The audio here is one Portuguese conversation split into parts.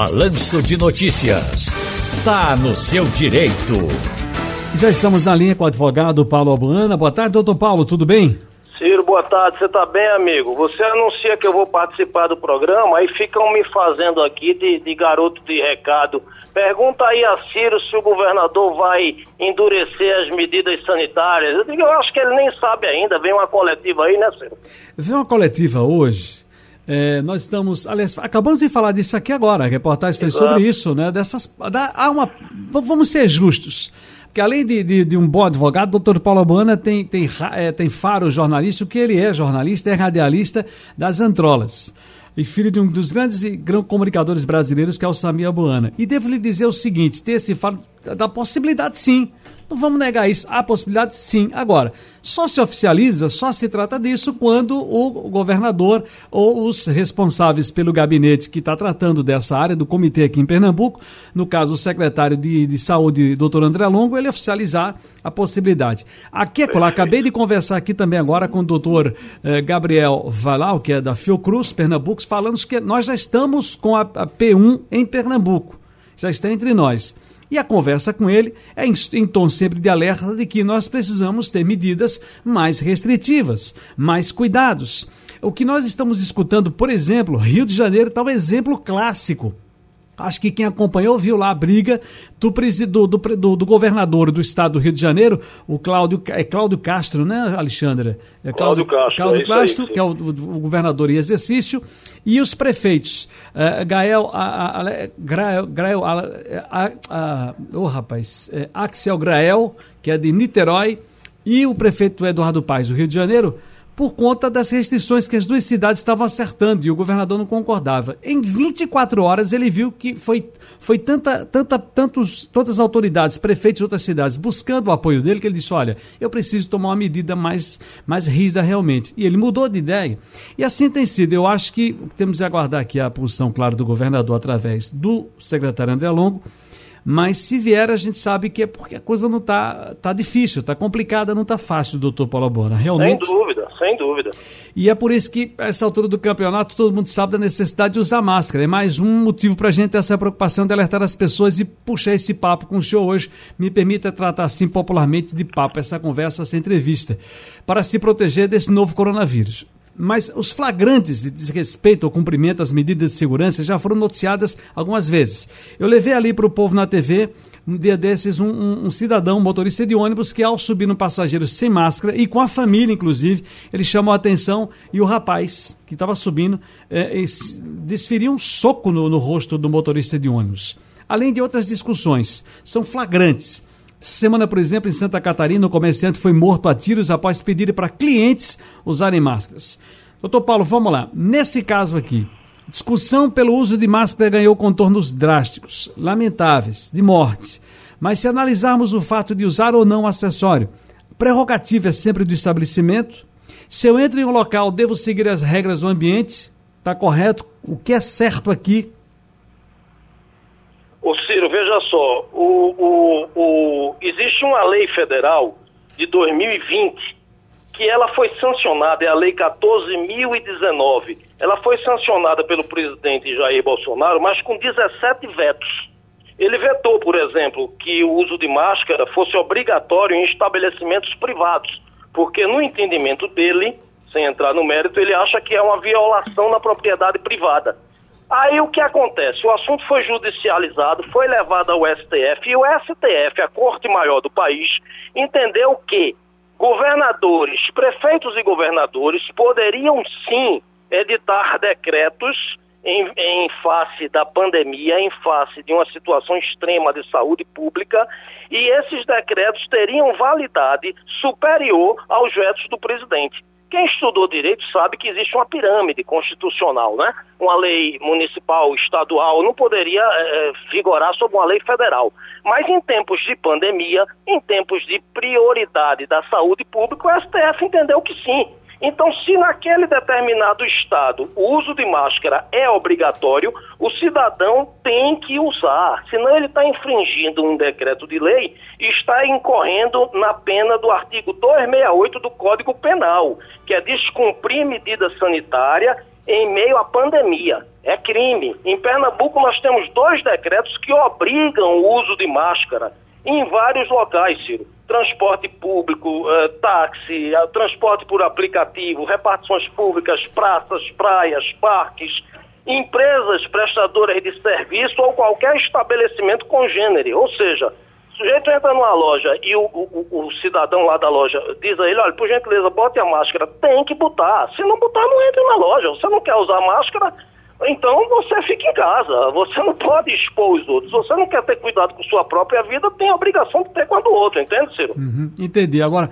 Balanço de Notícias. Tá no seu direito. Já estamos na linha com o advogado Paulo Albuana. Boa tarde, doutor Paulo, tudo bem? Ciro, boa tarde. Você tá bem, amigo? Você anuncia que eu vou participar do programa, aí ficam me fazendo aqui de, de garoto de recado. Pergunta aí a Ciro se o governador vai endurecer as medidas sanitárias. Eu digo, eu acho que ele nem sabe ainda. Vem uma coletiva aí, né, Ciro? Vem uma coletiva hoje. É, nós estamos, aliás, acabamos de falar disso aqui agora. A reportagem foi sobre isso, né? Dessas, da, há uma, vamos ser justos. Porque além de, de, de um bom advogado, o doutor Paulo Albuana tem, tem, é, tem faro jornalista, o que ele é jornalista, é radialista das Antrolas. E filho de um dos grandes e grandes comunicadores brasileiros, que é o Samir Albuana. E devo lhe dizer o seguinte: ter esse faro da possibilidade sim. Não vamos negar isso. Há possibilidade sim. Agora, só se oficializa, só se trata disso quando o governador ou os responsáveis pelo gabinete que está tratando dessa área, do comitê aqui em Pernambuco, no caso o secretário de, de saúde, doutor André Longo, ele oficializar a possibilidade. Aqui, é acabei de conversar aqui também agora com o doutor eh, Gabriel Valau, que é da Fiocruz, Pernambuco, falando que nós já estamos com a, a P1 em Pernambuco. Já está entre nós. E a conversa com ele é em, tom sempre de alerta de que nós precisamos ter medidas mais restritivas, mais cuidados. O que nós estamos escutando, por exemplo, Rio de Janeiro está um exemplo clássico. Acho que quem acompanhou viu lá a briga do, do, do, do- do governador do estado do Rio de Janeiro, o Cláudio, é Cláudio Castro, né, Alexandre? É Cláudio Castro, Cláudio é aí, Castro, sim. que é o, o governador em exercício, e os prefeitos, eh, Gael, a, a, a, Grael, Grael, a, oh, rapaz, eh, Axel Grael, que é de Niterói, e o prefeito Eduardo Paes, do Rio de Janeiro, por conta das restrições que as duas cidades estavam acertando e o governador não concordava. Em 24 horas ele viu que foi, foi tanta, tanta, tantos, tantas autoridades, prefeitos de outras cidades, buscando o apoio dele, que ele disse: olha, eu preciso tomar uma medida mais, mais rígida realmente. E ele mudou de ideia. E assim tem sido. Eu acho que temos que aguardar aqui a posição, claro, do governador através do secretário André Longo. Mas se vier, a gente sabe que é porque a coisa não está tá difícil, está complicada, não está fácil, doutor Paulo Bona. Sem Realmente. dúvida, sem dúvida. E é por isso que, a essa altura do campeonato, todo mundo sabe da necessidade de usar máscara. É mais um motivo para a gente ter essa preocupação de alertar as pessoas e puxar esse papo com o senhor hoje. Me permita tratar assim popularmente de papo, essa conversa, essa entrevista, para se proteger desse novo coronavírus. Mas os flagrantes de desrespeito ao cumprimento das medidas de segurança já foram noticiadas algumas vezes. Eu levei ali para o povo na TV um dia desses, um, um- um cidadão, um motorista de ônibus, que ao subir no passageiro sem máscara e com a família, inclusive, ele chamou a atenção e o rapaz que estava subindo eh, esse- desferiu um soco no, no rosto do motorista de ônibus. Além de outras discussões, são flagrantes. Semana, por exemplo, em Santa Catarina, o comerciante foi morto a tiros após pedir para clientes usarem máscaras. Doutor Paulo, vamos lá. Nesse caso aqui, discussão pelo uso de máscara ganhou contornos drásticos, lamentáveis, de morte. Mas se analisarmos o fato de usar ou não o acessório, prerrogativa é sempre do estabelecimento. Se eu entro em um local, devo seguir as regras do ambiente. Está correto? O que é certo aqui? Veja só, o, o, o, existe uma lei federal de 2020 que ela foi sancionada, é a lei 14.019. Ela foi sancionada pelo presidente Jair Bolsonaro, mas com 17 vetos. Ele vetou, por exemplo, que o uso de máscara fosse obrigatório em estabelecimentos privados, porque no entendimento dele, sem entrar no mérito, ele acha que é uma violação na propriedade privada. Aí o que acontece? O assunto foi judicializado, foi levado ao STF e o STF, a Corte Maior do país, entendeu que governadores, prefeitos e governadores poderiam sim editar decretos em, em face da pandemia, em face de uma situação extrema de saúde pública, e esses decretos teriam validade superior aos vetos do presidente. Quem estudou direito sabe que existe uma pirâmide constitucional, né? Uma lei municipal, estadual, não poderia eh, vigorar sobre uma lei federal. Mas em tempos de pandemia, em tempos de prioridade da saúde pública, o STF entendeu que sim. Então, se naquele determinado estado o uso de máscara é obrigatório, o cidadão tem que usar. Senão, ele está infringindo um decreto de lei e está incorrendo na pena do artigo 268 do Código Penal, que é descumprir medida sanitária em meio à pandemia. É crime. Em Pernambuco nós temos dois decretos que obrigam o uso de máscara em vários locais, Ciro. Transporte público, eh, táxi, eh, transporte por aplicativo, repartições públicas, praças, praias, parques, empresas prestadoras de serviço ou qualquer estabelecimento congênere. Ou seja, o sujeito entra numa loja e o, o, o, cidadão lá da loja diz a ele, olha, por gentileza, bote a máscara. Tem que botar. Se não botar, não entre na loja. Você não quer usar máscara, então você fica em casa. Você não pode expor os outros. Você não quer ter cuidado com sua própria vida, tem a obrigação de ter com a do outro, entende, Ciro? Uhum, entendi. Agora,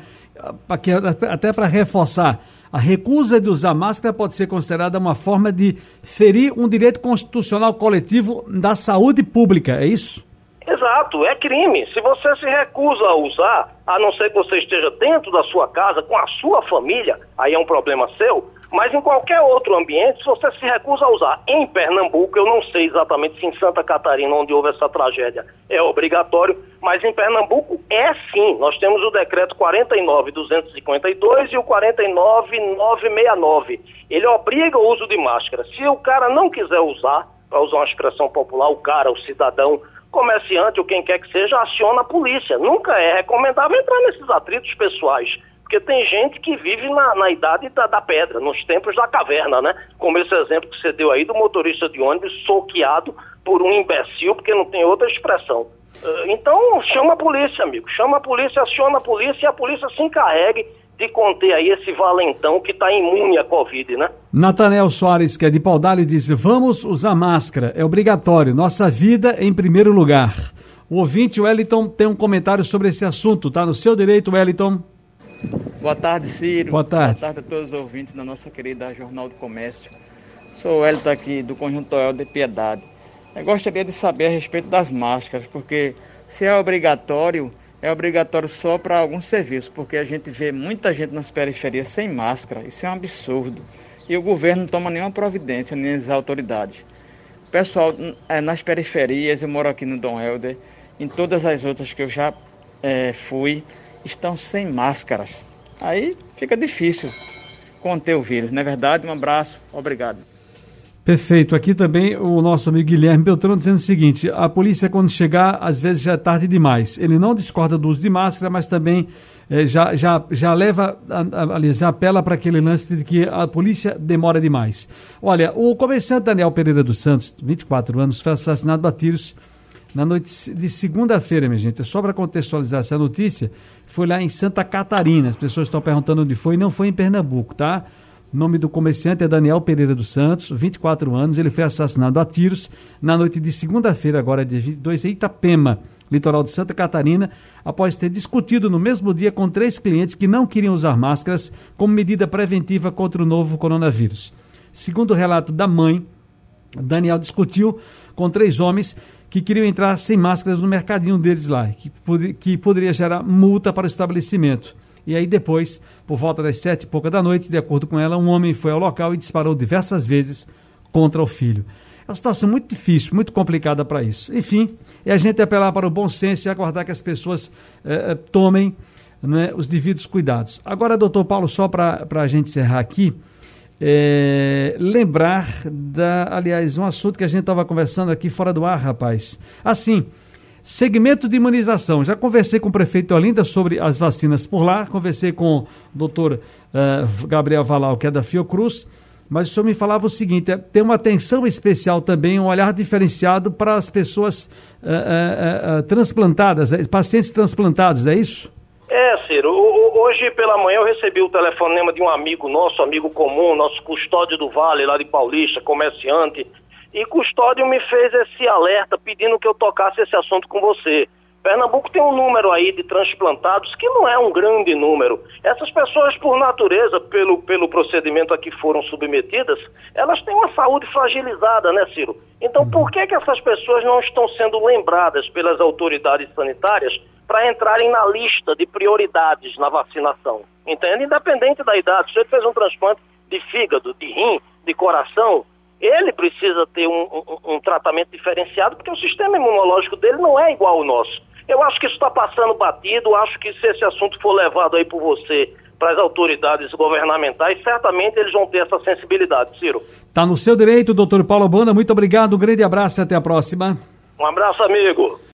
até para reforçar, a recusa de usar máscara pode ser considerada uma forma de ferir um direito constitucional coletivo da saúde pública, é isso? Exato, é crime. Se você se recusa a usar, a não ser que você esteja dentro da sua casa, com a sua família, aí é um problema seu, mas em qualquer outro ambiente, se você se recusa a usar em Pernambuco, eu não sei exatamente se em Santa Catarina, onde houve essa tragédia, é obrigatório, mas em Pernambuco é sim. Nós temos o decreto 49252 e o 49969. Ele obriga o uso de máscara. Se o cara não quiser usar, para usar uma expressão popular, o cara, o cidadão, comerciante ou quem quer que seja, aciona a polícia. Nunca é recomendável entrar nesses atritos pessoais. Porque tem gente que vive na, na idade da, da, pedra, nos tempos da caverna, né? Como esse exemplo que você deu aí do motorista de ônibus soqueado por um imbecil, porque não tem outra expressão. Uh, então, chama a polícia, amigo. Chama a polícia, aciona a polícia e a polícia se encarregue de conter aí esse valentão que está imune à Covid, né? Natanel Soares, que é de Paudalho, disse: vamos usar máscara, é obrigatório, nossa vida em primeiro lugar. O ouvinte Wellington tem um comentário sobre esse assunto, tá no seu direito, Wellington. Boa tarde, Ciro. Boa tarde. Boa tarde a todos os ouvintes da nossa querida Jornal do Comércio. Sou o Elton aqui do Conjunto El de Piedade. Eu gostaria de saber a respeito das máscaras, porque se é obrigatório, é obrigatório só para alguns serviços, porque a gente vê muita gente nas periferias sem máscara. Isso é um absurdo. E o governo não toma nenhuma providência, nem as autoridades. O pessoal é, nas periferias, eu moro aqui no Dom Helder, em todas as outras que eu já é, fui, estão sem máscaras. Aí fica difícil conter o vírus, não é verdade? Um abraço, obrigado. Perfeito. Aqui também o nosso amigo Guilherme Beltrão dizendo o seguinte: a polícia, quando chegar, às vezes já é tarde demais. Ele não discorda do uso de máscara, mas também eh, já, já, já leva, aliás, já apela para aquele lance de que a polícia demora demais. Olha, o comerciante Daniel Pereira dos Santos, 24 anos, foi assassinado a tiros na noite de segunda-feira, minha gente. É só para contextualizar essa notícia, foi lá em Santa Catarina. As pessoas estão perguntando onde foi, não foi em Pernambuco, tá? O nome do comerciante é Daniel Pereira dos Santos, 24 anos. Ele foi assassinado a tiros na noite de segunda-feira, agora dia 22, em Itapema, litoral de Santa Catarina, após ter discutido no mesmo dia com três clientes que não queriam usar máscaras como medida preventiva contra o novo coronavírus. Segundo o relato da mãe, Daniel discutiu com três homens que queriam entrar sem máscaras no mercadinho deles lá, que, que poderia gerar multa para o estabelecimento. E aí depois, por volta das sete e pouca da noite, de acordo com ela, um homem foi ao local e disparou diversas vezes contra o filho. É uma situação muito difícil, muito complicada para isso. Enfim, é a gente apelar para o bom senso e aguardar que as pessoas eh, eh tomem né, os devidos cuidados. Agora, doutor Paulo, só para a gente encerrar aqui, é, lembrar da, aliás, um assunto que a gente estava conversando aqui fora do ar, rapaz. Assim, segmento de imunização. Já conversei com o prefeito Olinda sobre as vacinas por lá, conversei com o doutor uh, Gabriel Valal, que é da Fiocruz, mas o senhor me falava o seguinte: é, tem uma atenção especial também, um olhar diferenciado para as pessoas uh, uh, transplantadas, pacientes transplantados, é isso? É, Ciro. Hoje pela manhã eu recebi o telefonema de um amigo nosso, amigo comum, nosso custódio do Vale, lá de Paulista, comerciante. E custódio me fez esse alerta pedindo que eu tocasse esse assunto com você. Pernambuco tem um número aí de transplantados que não é um grande número. Essas pessoas, por natureza, pelo, pelo procedimento a que foram submetidas, elas têm uma saúde fragilizada, né, Ciro? Então, por que, que essas pessoas não estão sendo lembradas pelas autoridades sanitárias para entrarem na lista de prioridades na vacinação. Entende? Independente da idade, se ele fez um transplante de fígado, de rim, de coração, ele precisa ter um, um, um tratamento diferenciado porque o sistema imunológico dele não é igual ao nosso. Eu acho que isso está passando batido, acho que se esse assunto for levado aí por você para as autoridades governamentais, certamente eles vão ter essa sensibilidade, Ciro. Tá no seu direito, doutor Paulo Bona. Muito obrigado, um grande abraço e até a próxima. Um abraço, amigo.